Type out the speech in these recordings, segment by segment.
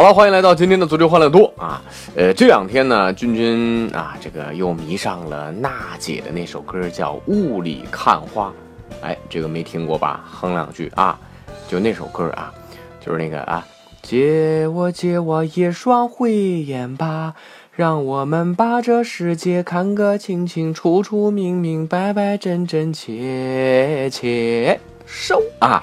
好了，欢迎来到今天的足球欢乐多啊！呃，这两天呢，君君啊，这个又迷上了娜姐的那首歌，叫《雾里看花》。哎，这个没听过吧？哼两句啊，就那首歌啊，就是那个啊，借我借我一双慧眼吧，让我们把这世界看个清清楚楚、明明白白、真真切切。收啊！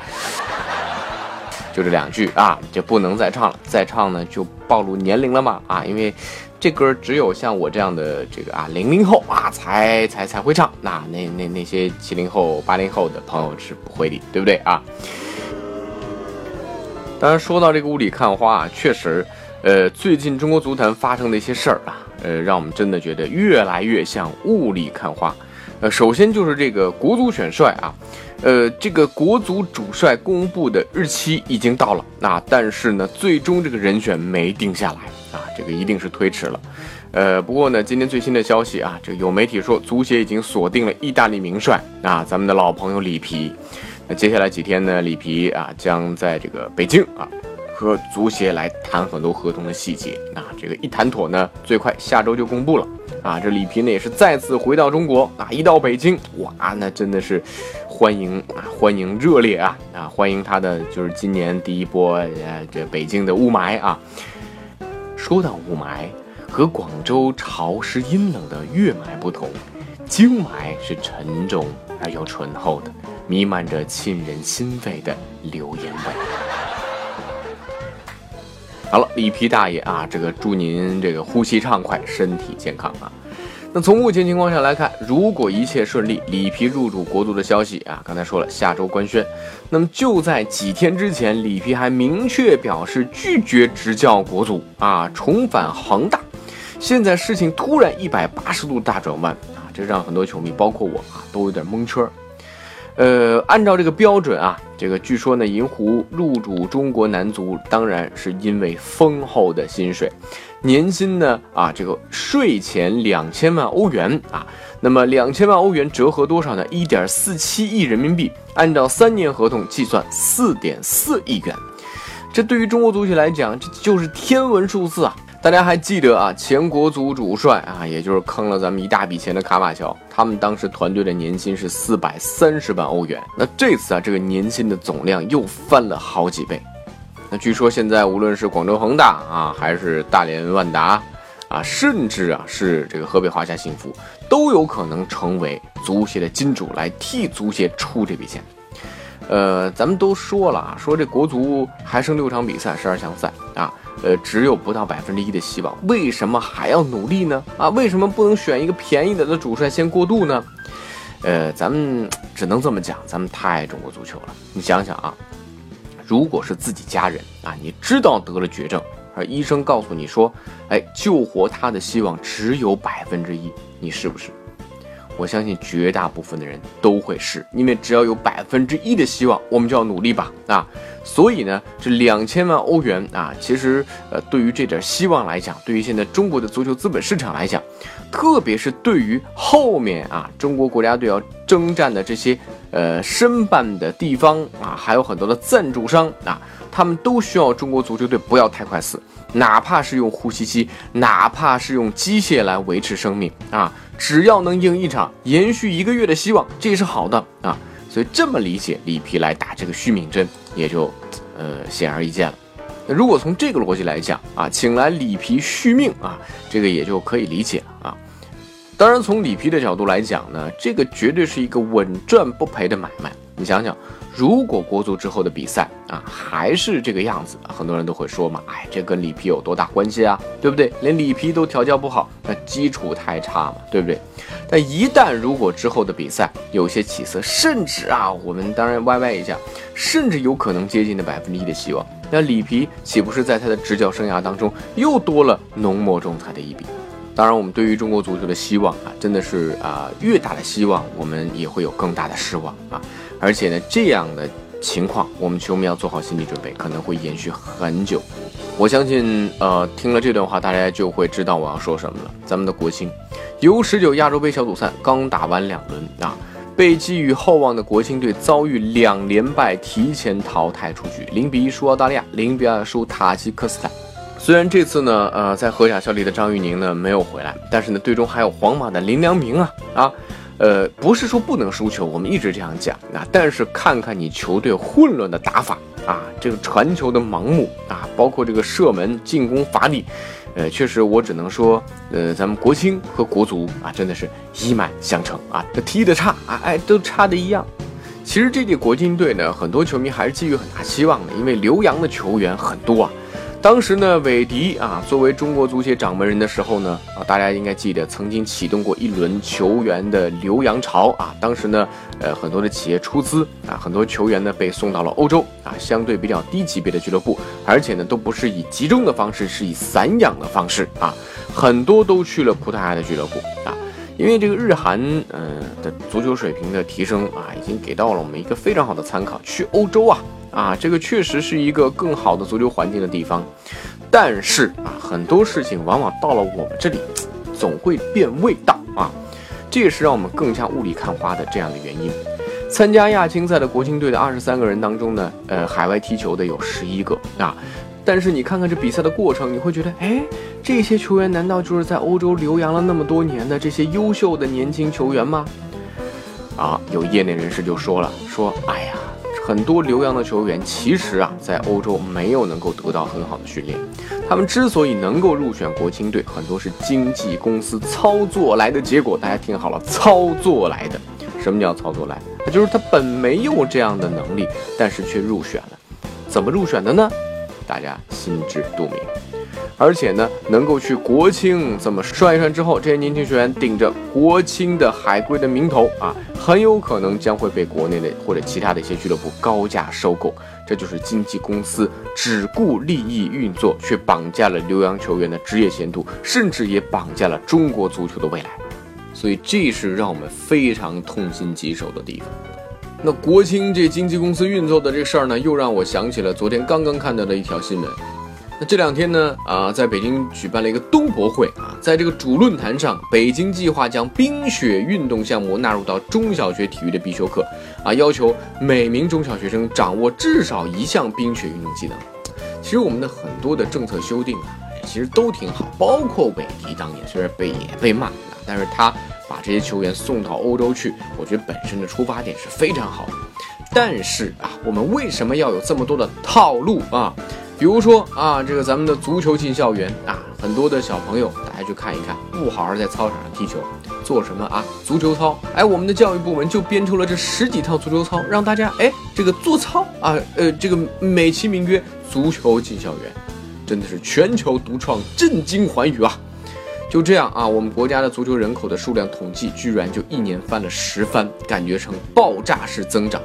就这两句啊，就不能再唱了，再唱呢就暴露年龄了嘛啊！因为这歌只有像我这样的这个啊零零后啊才才才会唱，那那那那些七零后、八零后的朋友是不会的，对不对啊？当然说到这个雾里看花啊，确实，呃，最近中国足坛发生的一些事儿啊，呃，让我们真的觉得越来越像雾里看花。呃，首先就是这个国足选帅啊。呃，这个国足主帅公布的日期已经到了，那但是呢，最终这个人选没定下来啊，这个一定是推迟了。呃，不过呢，今天最新的消息啊，这个有媒体说足协已经锁定了意大利名帅啊，咱们的老朋友里皮。那接下来几天呢，里皮啊将在这个北京啊和足协来谈很多合同的细节。那这个一谈妥呢，最快下周就公布了。啊，这里皮呢也是再次回到中国啊！一到北京，哇，那真的是欢迎啊，欢迎热烈啊啊！欢迎他的就是今年第一波呃这北京的雾霾啊。说到雾霾，和广州潮湿阴冷的粤霾不同，京霾是沉重而又醇厚的，弥漫着沁人心肺的流言味。好了，里皮大爷啊，这个祝您这个呼吸畅快，身体健康啊。那从目前情况下来看，如果一切顺利，里皮入主国足的消息啊，刚才说了下周官宣。那么就在几天之前，里皮还明确表示拒绝执教国足啊，重返恒大。现在事情突然一百八十度大转弯啊，这让很多球迷，包括我啊，都有点蒙圈。呃，按照这个标准啊，这个据说呢，银狐入主中国男足，当然是因为丰厚的薪水，年薪呢啊，这个税前两千万欧元啊，那么两千万欧元折合多少呢？一点四七亿人民币，按照三年合同计算，四点四亿元，这对于中国足协来讲，这就是天文数字啊。大家还记得啊，前国足主帅啊，也就是坑了咱们一大笔钱的卡马乔，他们当时团队的年薪是四百三十万欧元。那这次啊，这个年薪的总量又翻了好几倍。那据说现在无论是广州恒大啊，还是大连万达啊，甚至啊是这个河北华夏幸福，都有可能成为足协的金主来替足协出这笔钱。呃，咱们都说了啊，说这国足还剩六场比赛，十二强赛啊。呃，只有不到百分之一的希望，为什么还要努力呢？啊，为什么不能选一个便宜点的主帅先过渡呢？呃，咱们只能这么讲，咱们太爱中国足球了。你想想啊，如果是自己家人啊，你知道得了绝症，而医生告诉你说，哎，救活他的希望只有百分之一，你是不是？我相信绝大部分的人都会是，因为只要有百分之一的希望，我们就要努力吧，啊，所以呢，这两千万欧元啊，其实呃，对于这点希望来讲，对于现在中国的足球资本市场来讲，特别是对于后面啊，中国国家队要征战的这些呃申办的地方啊，还有很多的赞助商啊，他们都需要中国足球队不要太快死，哪怕是用呼吸机，哪怕是用机械来维持生命啊。只要能赢一场，延续一个月的希望，这也是好的啊。所以这么理解，里皮来打这个续命针，也就，呃，显而易见了。那如果从这个逻辑来讲啊，请来里皮续命啊，这个也就可以理解了啊。当然，从里皮的角度来讲呢，这个绝对是一个稳赚不赔的买卖。你想想，如果国足之后的比赛啊，还是这个样子。很多人都会说嘛，哎，这跟里皮有多大关系啊？对不对？连里皮都调教不好，那基础太差嘛，对不对？但一旦如果之后的比赛有些起色，甚至啊，我们当然歪歪一下，甚至有可能接近的百分之一的希望，那里皮岂不是在他的执教生涯当中又多了浓墨重彩的一笔？当然，我们对于中国足球的希望啊，真的是啊，越大的希望，我们也会有更大的失望啊。而且呢，这样的情况，我们球迷要做好心理准备，可能会延续很久。我相信，呃，听了这段话，大家就会知道我要说什么了。咱们的国青，U 十九亚洲杯小组赛刚打完两轮啊，被寄予厚望的国青队遭遇两连败，提前淘汰出局，零比一输澳大利亚，零比二输塔吉克斯坦。虽然这次呢，呃，在荷甲效力的张玉宁呢没有回来，但是呢，队中还有皇马的林良铭啊啊，呃，不是说不能输球，我们一直这样讲啊，但是看看你球队混乱的打法啊，这个传球的盲目啊，包括这个射门进攻乏力，呃，确实我只能说，呃，咱们国青和国足啊，真的是一脉相承啊，这踢得差啊，哎，都差的一样。其实这届国青队呢，很多球迷还是寄予很大希望的，因为留洋的球员很多啊。当时呢，韦迪啊，作为中国足协掌门人的时候呢，啊，大家应该记得曾经启动过一轮球员的留洋潮啊。当时呢，呃，很多的企业出资啊，很多球员呢被送到了欧洲啊，相对比较低级别的俱乐部，而且呢，都不是以集中的方式，是以散养的方式啊，很多都去了葡萄牙的俱乐部啊。因为这个日韩嗯的足球水平的提升啊，已经给到了我们一个非常好的参考，去欧洲啊。啊，这个确实是一个更好的足球环境的地方，但是啊，很多事情往往到了我们这里，总会变味道啊，这也是让我们更加雾里看花的这样的原因。参加亚青赛的国青队的二十三个人当中呢，呃，海外踢球的有十一个啊，但是你看看这比赛的过程，你会觉得，哎，这些球员难道就是在欧洲留洋了那么多年的这些优秀的年轻球员吗？啊，有业内人士就说了，说，哎呀。很多留洋的球员其实啊，在欧洲没有能够得到很好的训练。他们之所以能够入选国青队，很多是经纪公司操作来的结果。大家听好了，操作来的。什么叫操作来？那就是他本没有这样的能力，但是却入选了。怎么入选的呢？大家心知肚明。而且呢，能够去国青这么涮一涮之后，这些年轻球员顶着国青的海归的名头啊，很有可能将会被国内的或者其他的一些俱乐部高价收购。这就是经纪公司只顾利益运作，却绑架了留洋球员的职业前途，甚至也绑架了中国足球的未来。所以这是让我们非常痛心疾首的地方。那国青这经纪公司运作的这事儿呢，又让我想起了昨天刚刚看到的一条新闻。那这两天呢，啊，在北京举办了一个冬博会啊，在这个主论坛上，北京计划将冰雪运动项目纳入到中小学体育的必修课，啊，要求每名中小学生掌握至少一项冰雪运动技能。其实我们的很多的政策修订啊，其实都挺好，包括韦迪当年虽然被也被骂，但是他把这些球员送到欧洲去，我觉得本身的出发点是非常好的。但是啊，我们为什么要有这么多的套路啊？比如说啊，这个咱们的足球进校园啊，很多的小朋友，大家去看一看，不好好在操场上踢球，做什么啊？足球操，哎，我们的教育部门就编出了这十几套足球操，让大家哎，这个做操啊，呃，这个美其名曰足球进校园，真的是全球独创，震惊寰宇啊！就这样啊，我们国家的足球人口的数量统计居然就一年翻了十番，感觉成爆炸式增长，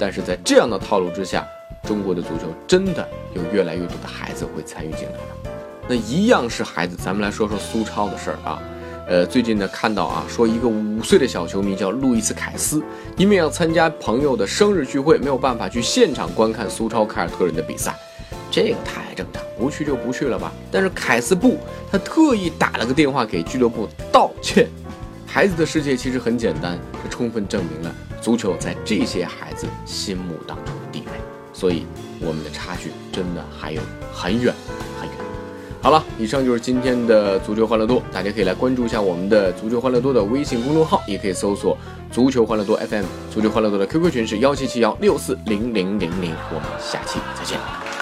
但是在这样的套路之下。中国的足球真的有越来越多的孩子会参与进来了，那一样是孩子。咱们来说说苏超的事儿啊，呃，最近呢看到啊，说一个五岁的小球迷叫路易斯凯斯，因为要参加朋友的生日聚会，没有办法去现场观看苏超凯尔特人的比赛，这个太正常，不去就不去了吧。但是凯斯不，他特意打了个电话给俱乐部道歉。孩子的世界其实很简单，这充分证明了足球在这些孩子心目当中。所以，我们的差距真的还有很远很远。好了，以上就是今天的足球欢乐多，大家可以来关注一下我们的足球欢乐多的微信公众号，也可以搜索足球欢乐多 FM。足球欢乐多的 QQ 群是幺七七幺六四零零零零，我们下期再见。